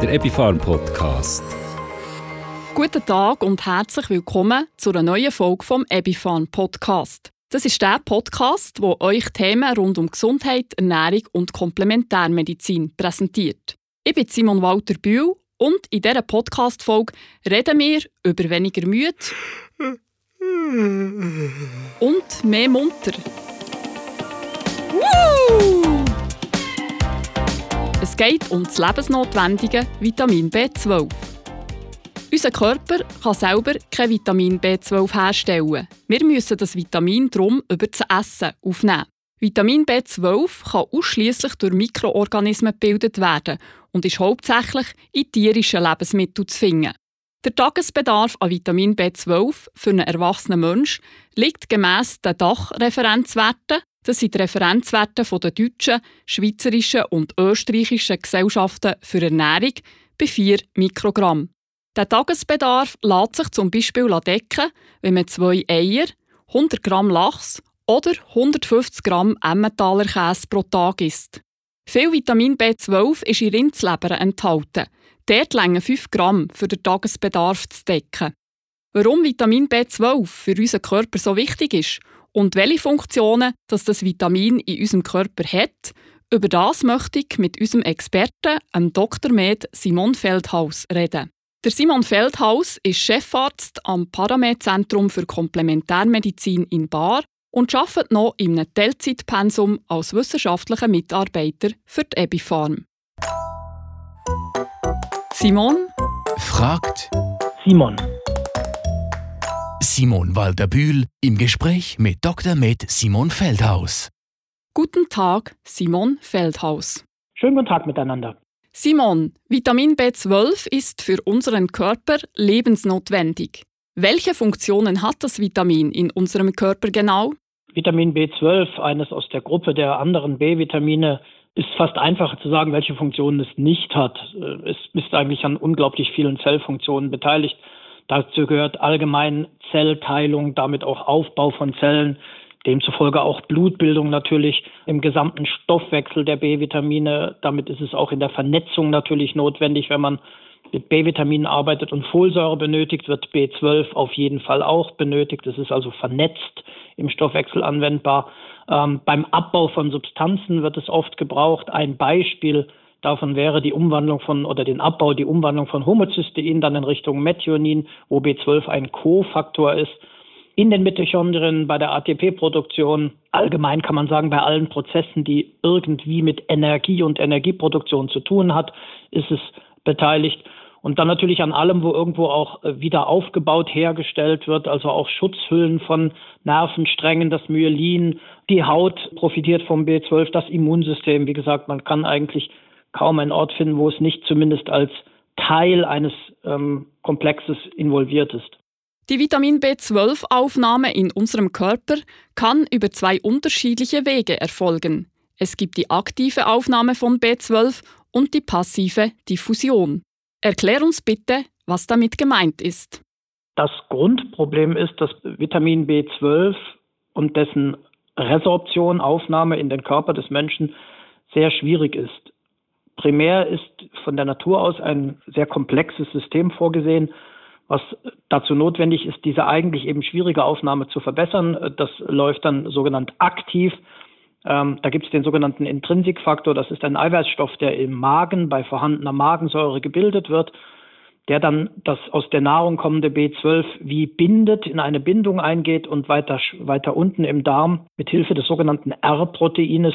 der Epifarm Podcast. Guten Tag und herzlich willkommen zu einer neuen Folge vom Epifarm Podcast. Das ist der Podcast, wo euch Themen rund um Gesundheit, Ernährung und Komplementärmedizin präsentiert. Ich bin Simon Walter Bühl und in dieser Podcast-Folge reden wir über weniger Müde und mehr munter. Woo! Geht um das lebensnotwendige Vitamin B12. Unser Körper kann selber kein Vitamin B12 herstellen. Wir müssen das Vitamin darum über das Essen aufnehmen. Vitamin B12 kann ausschließlich durch Mikroorganismen gebildet werden und ist hauptsächlich in tierischen Lebensmitteln zu finden. Der Tagesbedarf an Vitamin B12 für einen erwachsenen Menschen liegt gemäss den Dachreferenzwerten, das sind die Referenzwerte der deutschen, schweizerischen und österreichischen Gesellschaften für Ernährung, bei 4 Mikrogramm. Der Tagesbedarf lässt sich zum Beispiel decken, wenn man zwei Eier, 100 Gramm Lachs oder 150 Gramm Emmentaler Käse pro Tag isst. Viel Vitamin B12 ist in Rindsleber enthalten. Dort längen 5 Gramm für den Tagesbedarf zu decken. Warum Vitamin B12 für unseren Körper so wichtig ist und welche Funktionen das, das Vitamin in unserem Körper hat, über das möchte ich mit unserem Experten, dem Dr. Med Simon Feldhaus, reden. Der Simon Feldhaus ist Chefarzt am Paramed-Zentrum für Komplementärmedizin in Bar und arbeitet noch in einem Teilzeitpensum als wissenschaftlicher Mitarbeiter für die Ebifarm. Simon fragt Simon. Simon Walter-Bühl im Gespräch mit Dr. Med Simon Feldhaus. Guten Tag, Simon Feldhaus. Schönen guten Tag miteinander. Simon, Vitamin B12 ist für unseren Körper lebensnotwendig. Welche Funktionen hat das Vitamin in unserem Körper genau? Vitamin B12, eines aus der Gruppe der anderen B-Vitamine, ist fast einfacher zu sagen, welche Funktionen es nicht hat. Es ist eigentlich an unglaublich vielen Zellfunktionen beteiligt. Dazu gehört allgemein Zellteilung, damit auch Aufbau von Zellen, demzufolge auch Blutbildung natürlich im gesamten Stoffwechsel der B-Vitamine. Damit ist es auch in der Vernetzung natürlich notwendig, wenn man mit B-Vitaminen arbeitet und Folsäure benötigt, wird B12 auf jeden Fall auch benötigt. Es ist also vernetzt im Stoffwechsel anwendbar. Ähm, beim Abbau von Substanzen wird es oft gebraucht. Ein Beispiel davon wäre die Umwandlung von oder den Abbau, die Umwandlung von Homozystein dann in Richtung Methionin, wo B12 ein Kofaktor ist in den Mitochondrien, bei der ATP-Produktion, allgemein kann man sagen, bei allen Prozessen, die irgendwie mit Energie und Energieproduktion zu tun hat, ist es beteiligt. Und dann natürlich an allem, wo irgendwo auch äh, wieder aufgebaut hergestellt wird, also auch Schutzhüllen von Nervensträngen, das Myelin, die Haut profitiert vom B12, das Immunsystem. Wie gesagt, man kann eigentlich kaum einen Ort finden, wo es nicht zumindest als Teil eines ähm, Komplexes involviert ist. Die Vitamin B12-Aufnahme in unserem Körper kann über zwei unterschiedliche Wege erfolgen. Es gibt die aktive Aufnahme von B12 und die passive Diffusion. Erklär uns bitte, was damit gemeint ist. Das Grundproblem ist, dass Vitamin B12 und dessen Resorption, Aufnahme in den Körper des Menschen sehr schwierig ist. Primär ist von der Natur aus ein sehr komplexes System vorgesehen, was dazu notwendig ist, diese eigentlich eben schwierige Aufnahme zu verbessern. Das läuft dann sogenannt aktiv. Ähm, da gibt es den sogenannten Intrinsikfaktor. Das ist ein Eiweißstoff, der im Magen bei vorhandener Magensäure gebildet wird, der dann das aus der Nahrung kommende B12 wie bindet, in eine Bindung eingeht und weiter, weiter unten im Darm mit Hilfe des sogenannten R-Proteines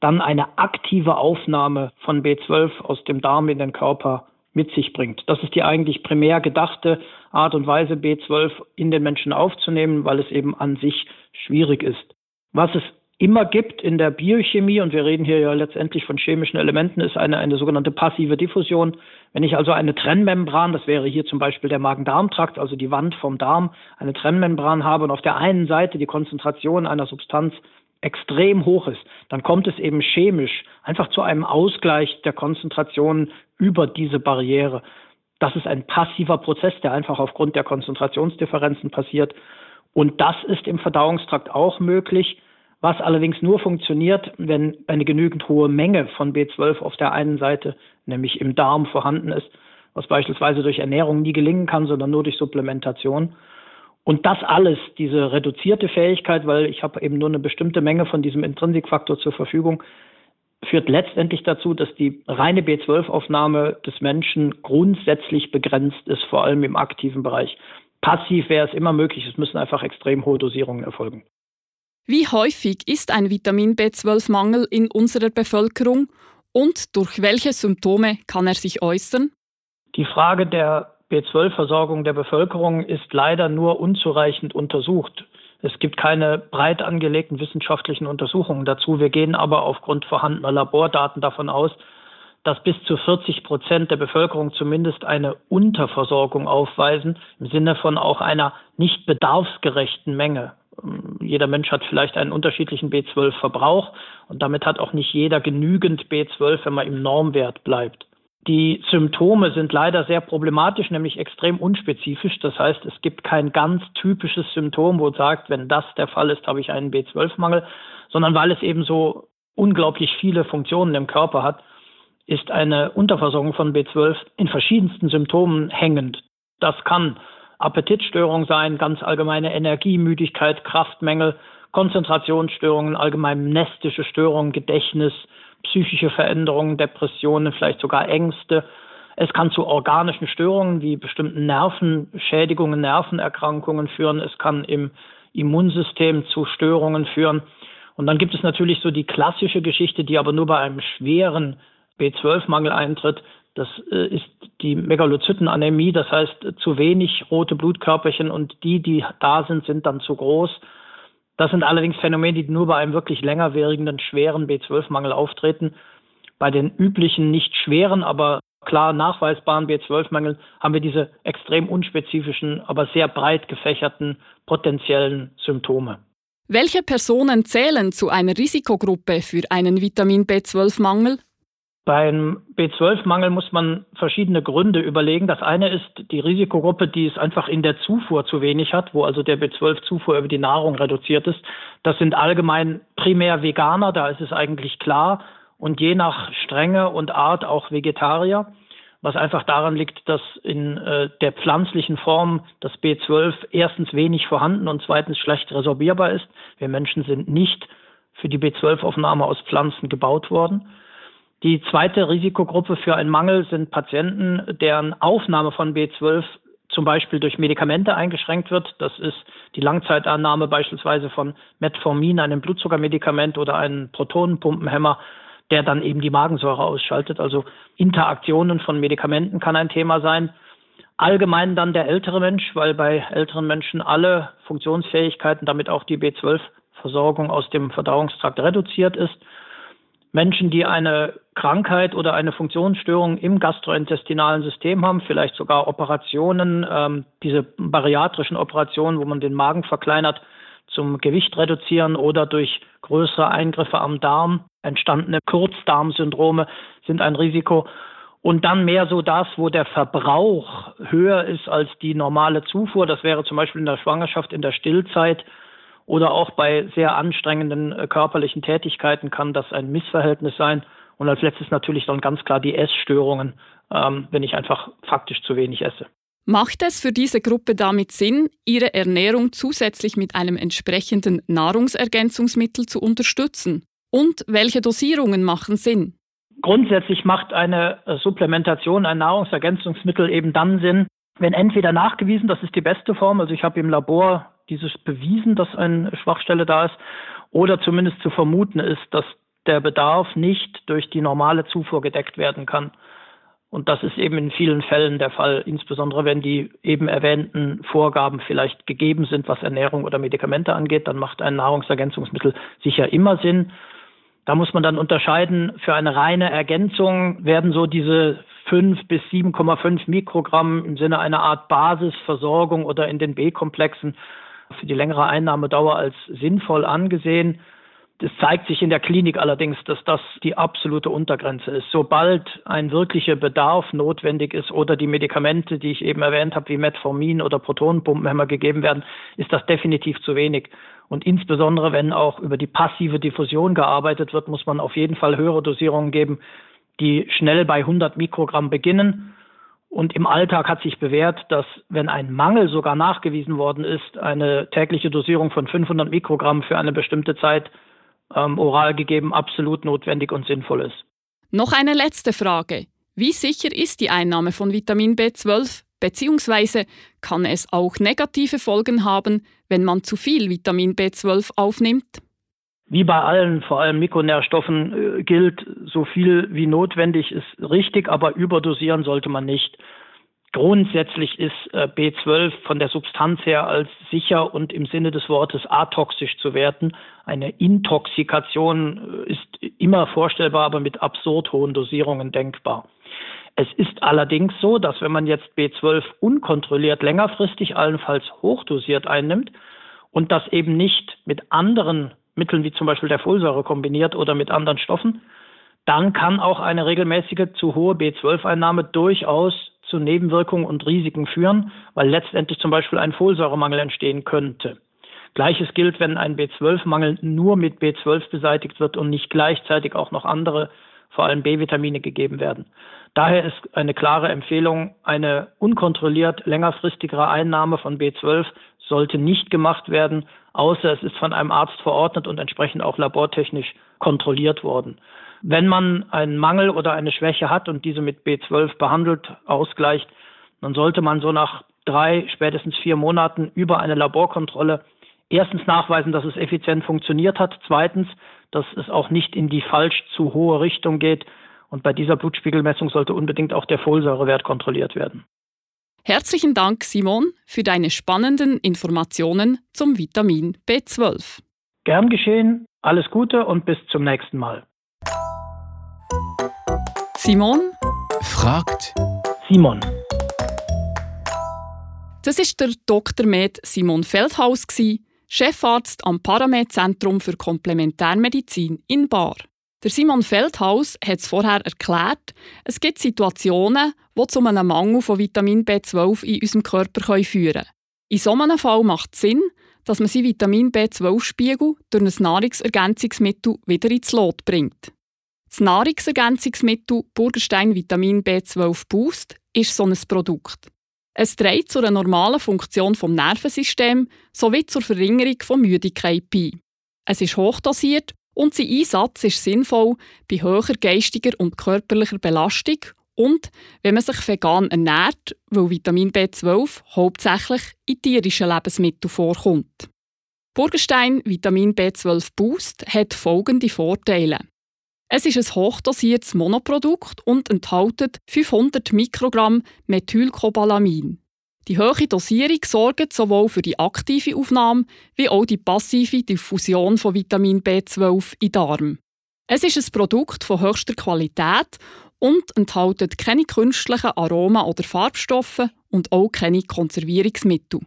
dann eine aktive Aufnahme von B12 aus dem Darm in den Körper mit sich bringt. Das ist die eigentlich primär gedachte Art und Weise, B12 in den Menschen aufzunehmen, weil es eben an sich schwierig ist. Was es immer gibt in der Biochemie, und wir reden hier ja letztendlich von chemischen Elementen, ist eine, eine sogenannte passive Diffusion. Wenn ich also eine Trennmembran, das wäre hier zum Beispiel der Magen-Darm-Trakt, also die Wand vom Darm, eine Trennmembran habe und auf der einen Seite die Konzentration einer Substanz extrem hoch ist, dann kommt es eben chemisch einfach zu einem Ausgleich der Konzentration über diese Barriere. Das ist ein passiver Prozess, der einfach aufgrund der Konzentrationsdifferenzen passiert. Und das ist im Verdauungstrakt auch möglich. was allerdings nur funktioniert, wenn eine genügend hohe Menge von B12 auf der einen Seite, nämlich im Darm vorhanden ist, was beispielsweise durch Ernährung nie gelingen kann, sondern nur durch Supplementation. Und das alles, diese reduzierte Fähigkeit, weil ich habe eben nur eine bestimmte Menge von diesem Intrinsikfaktor zur Verfügung, führt letztendlich dazu, dass die reine B12-Aufnahme des Menschen grundsätzlich begrenzt ist, vor allem im aktiven Bereich. Passiv wäre es immer möglich, es müssen einfach extrem hohe Dosierungen erfolgen. Wie häufig ist ein Vitamin B12-Mangel in unserer Bevölkerung und durch welche Symptome kann er sich äußern? Die Frage der B12-Versorgung der Bevölkerung ist leider nur unzureichend untersucht. Es gibt keine breit angelegten wissenschaftlichen Untersuchungen dazu. Wir gehen aber aufgrund vorhandener Labordaten davon aus, dass bis zu 40 Prozent der Bevölkerung zumindest eine Unterversorgung aufweisen, im Sinne von auch einer nicht bedarfsgerechten Menge. Jeder Mensch hat vielleicht einen unterschiedlichen B12-Verbrauch und damit hat auch nicht jeder genügend B12, wenn man im Normwert bleibt. Die Symptome sind leider sehr problematisch, nämlich extrem unspezifisch. Das heißt, es gibt kein ganz typisches Symptom, wo es sagt, wenn das der Fall ist, habe ich einen B12-Mangel, sondern weil es eben so unglaublich viele Funktionen im Körper hat, ist eine Unterversorgung von B12 in verschiedensten Symptomen hängend. Das kann Appetitstörung sein, ganz allgemeine Energiemüdigkeit, Kraftmängel, Konzentrationsstörungen, allgemein nestische Störungen, Gedächtnis, psychische Veränderungen, Depressionen, vielleicht sogar Ängste. Es kann zu organischen Störungen wie bestimmten Nervenschädigungen, Nervenerkrankungen führen. Es kann im Immunsystem zu Störungen führen. Und dann gibt es natürlich so die klassische Geschichte, die aber nur bei einem schweren B12-Mangel eintritt. Das äh, ist die Megalozytenanämie, das heißt zu wenig rote Blutkörperchen und die, die da sind, sind dann zu groß. Das sind allerdings Phänomene, die nur bei einem wirklich längerwährenden, schweren B12-Mangel auftreten. Bei den üblichen, nicht schweren, aber klar nachweisbaren B12-Mängeln haben wir diese extrem unspezifischen, aber sehr breit gefächerten potenziellen Symptome. Welche Personen zählen zu einer Risikogruppe für einen Vitamin B12-Mangel? Beim B12-Mangel muss man verschiedene Gründe überlegen. Das eine ist die Risikogruppe, die es einfach in der Zufuhr zu wenig hat, wo also der B12-Zufuhr über die Nahrung reduziert ist. Das sind allgemein primär Veganer, da ist es eigentlich klar, und je nach Strenge und Art auch Vegetarier, was einfach daran liegt, dass in äh, der pflanzlichen Form das B12 erstens wenig vorhanden und zweitens schlecht resorbierbar ist. Wir Menschen sind nicht für die B12-Aufnahme aus Pflanzen gebaut worden. Die zweite Risikogruppe für einen Mangel sind Patienten, deren Aufnahme von B12 zum Beispiel durch Medikamente eingeschränkt wird. Das ist die Langzeitannahme beispielsweise von Metformin, einem Blutzuckermedikament oder einem Protonenpumpenhemmer, der dann eben die Magensäure ausschaltet. Also Interaktionen von Medikamenten kann ein Thema sein. Allgemein dann der ältere Mensch, weil bei älteren Menschen alle Funktionsfähigkeiten, damit auch die B12-Versorgung aus dem Verdauungstrakt reduziert ist. Menschen, die eine Krankheit oder eine Funktionsstörung im gastrointestinalen System haben, vielleicht sogar Operationen, ähm, diese bariatrischen Operationen, wo man den Magen verkleinert, zum Gewicht reduzieren oder durch größere Eingriffe am Darm entstandene Kurzdarmsyndrome sind ein Risiko. Und dann mehr so das, wo der Verbrauch höher ist als die normale Zufuhr. Das wäre zum Beispiel in der Schwangerschaft, in der Stillzeit oder auch bei sehr anstrengenden äh, körperlichen Tätigkeiten kann das ein Missverhältnis sein. Und als letztes natürlich dann ganz klar die Essstörungen, ähm, wenn ich einfach faktisch zu wenig esse. Macht es für diese Gruppe damit Sinn, ihre Ernährung zusätzlich mit einem entsprechenden Nahrungsergänzungsmittel zu unterstützen? Und welche Dosierungen machen Sinn? Grundsätzlich macht eine äh, Supplementation, ein Nahrungsergänzungsmittel eben dann Sinn, wenn entweder nachgewiesen, das ist die beste Form, also ich habe im Labor dieses bewiesen, dass eine Schwachstelle da ist, oder zumindest zu vermuten ist, dass der Bedarf nicht durch die normale Zufuhr gedeckt werden kann. Und das ist eben in vielen Fällen der Fall, insbesondere wenn die eben erwähnten Vorgaben vielleicht gegeben sind, was Ernährung oder Medikamente angeht, dann macht ein Nahrungsergänzungsmittel sicher immer Sinn. Da muss man dann unterscheiden, für eine reine Ergänzung werden so diese 5 bis 7,5 Mikrogramm im Sinne einer Art Basisversorgung oder in den B-Komplexen für die längere Einnahmedauer als sinnvoll angesehen. Es zeigt sich in der Klinik allerdings, dass das die absolute Untergrenze ist. Sobald ein wirklicher Bedarf notwendig ist oder die Medikamente, die ich eben erwähnt habe, wie Metformin oder Protonenpumpenhämmer gegeben werden, ist das definitiv zu wenig. Und insbesondere, wenn auch über die passive Diffusion gearbeitet wird, muss man auf jeden Fall höhere Dosierungen geben, die schnell bei 100 Mikrogramm beginnen. Und im Alltag hat sich bewährt, dass wenn ein Mangel sogar nachgewiesen worden ist, eine tägliche Dosierung von 500 Mikrogramm für eine bestimmte Zeit ähm, oral gegeben absolut notwendig und sinnvoll ist. Noch eine letzte Frage. Wie sicher ist die Einnahme von Vitamin B12 beziehungsweise kann es auch negative Folgen haben, wenn man zu viel Vitamin B12 aufnimmt? Wie bei allen, vor allem Mikronährstoffen, äh, gilt, so viel wie notwendig ist richtig, aber überdosieren sollte man nicht. Grundsätzlich ist äh, B12 von der Substanz her als sicher und im Sinne des Wortes atoxisch zu werten. Eine Intoxikation äh, ist immer vorstellbar, aber mit absurd hohen Dosierungen denkbar. Es ist allerdings so, dass wenn man jetzt B12 unkontrolliert längerfristig, allenfalls hochdosiert einnimmt und das eben nicht mit anderen Mitteln wie zum Beispiel der Folsäure kombiniert oder mit anderen Stoffen, dann kann auch eine regelmäßige zu hohe B12-Einnahme durchaus zu Nebenwirkungen und Risiken führen, weil letztendlich zum Beispiel ein Folsäuremangel entstehen könnte. Gleiches gilt, wenn ein B12-Mangel nur mit B12 beseitigt wird und nicht gleichzeitig auch noch andere, vor allem B-Vitamine gegeben werden. Daher ist eine klare Empfehlung, eine unkontrolliert längerfristigere Einnahme von B12 sollte nicht gemacht werden, außer es ist von einem Arzt verordnet und entsprechend auch labortechnisch kontrolliert worden. Wenn man einen Mangel oder eine Schwäche hat und diese mit B12 behandelt, ausgleicht, dann sollte man so nach drei, spätestens vier Monaten über eine Laborkontrolle erstens nachweisen, dass es effizient funktioniert hat, zweitens, dass es auch nicht in die falsch zu hohe Richtung geht. Und bei dieser Blutspiegelmessung sollte unbedingt auch der Folsäurewert kontrolliert werden. Herzlichen Dank, Simon, für deine spannenden Informationen zum Vitamin B12. Gern geschehen, alles Gute und bis zum nächsten Mal. Simon fragt Simon. Das ist der Dr. Med Simon Feldhaus, Chefarzt am Paramed-Zentrum für Komplementärmedizin in Bar. Der Simon Feldhaus hat es vorher erklärt, es gibt Situationen, die zu einem Mangel von Vitamin B12 in unserem Körper führen können. In so einem Fall macht es Sinn, dass man seinen Vitamin B12-Spiegel durch ein Nahrungsergänzungsmittel wieder ins Lot bringt. Das Nahrungsergänzungsmittel Burgerstein Vitamin B12 Boost ist so ein Produkt. Es trägt zu einer normalen Funktion vom Nervensystem sowie zur Verringerung von Müdigkeit bei. Es ist hochdosiert und sein Einsatz ist sinnvoll bei höherer geistiger und körperlicher Belastung und wenn man sich vegan ernährt, weil Vitamin B12 hauptsächlich in tierischen Lebensmitteln vorkommt. Burgerstein Vitamin B12 Boost hat folgende Vorteile. Es ist ein hochdosiertes Monoprodukt und enthält 500 Mikrogramm Methylcobalamin. Die hohe Dosierung sorgt sowohl für die aktive Aufnahme wie auch die passive Diffusion von Vitamin B12 in Darm. Es ist ein Produkt von höchster Qualität und enthält keine künstlichen Aromen oder Farbstoffe und auch keine Konservierungsmittel.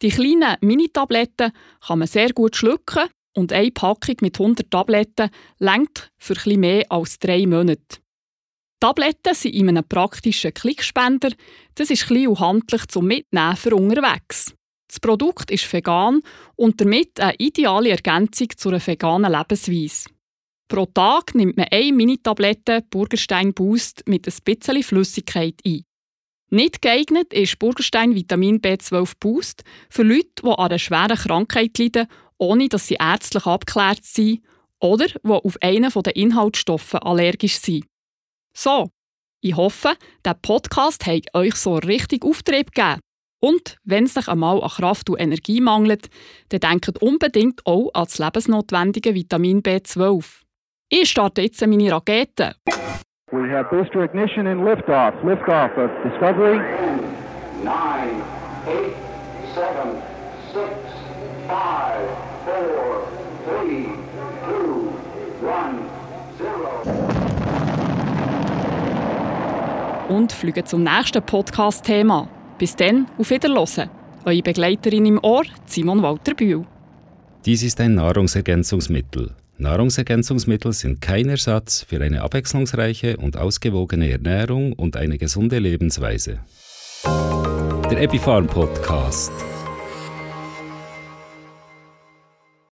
Die kleinen Mini-Tabletten kann man sehr gut schlucken und eine Packung mit 100 Tabletten lenkt für etwas mehr als drei Monate. Tabletten sind in einem praktischen Klickspender. Das ist klein und handlich zum Mitnehmen für unterwegs. Das Produkt ist vegan und damit eine ideale Ergänzung zu einer veganen Lebensweise. Pro Tag nimmt man eine Mini-Tablette Burgerstein Boost mit ein bisschen Flüssigkeit ein. Nicht geeignet ist Burgerstein Vitamin B12 Boost für Leute, die an einer schweren Krankheit leiden, ohne dass sie ärztlich abgeklärt sind oder die auf einen der Inhaltsstoffe allergisch sind. So, ich hoffe, der Podcast hat euch so richtig Auftrieb gegeben. Und wenn es euch einmal an Kraft und Energie mangelt, dann denkt unbedingt auch an das lebensnotwendige Vitamin B12. Ich starte jetzt meine Rakete. We have booster ignition and liftoff. Liftoff of Discovery. 9, 8, 7, 6, 5, und fliegen zum nächsten Podcast-Thema. Bis dann, auf Wiederhören. Eure Begleiterin im Ohr, Simon Walter Bühl. Dies ist ein Nahrungsergänzungsmittel. Nahrungsergänzungsmittel sind kein Ersatz für eine abwechslungsreiche und ausgewogene Ernährung und eine gesunde Lebensweise. Der Epifarm Podcast.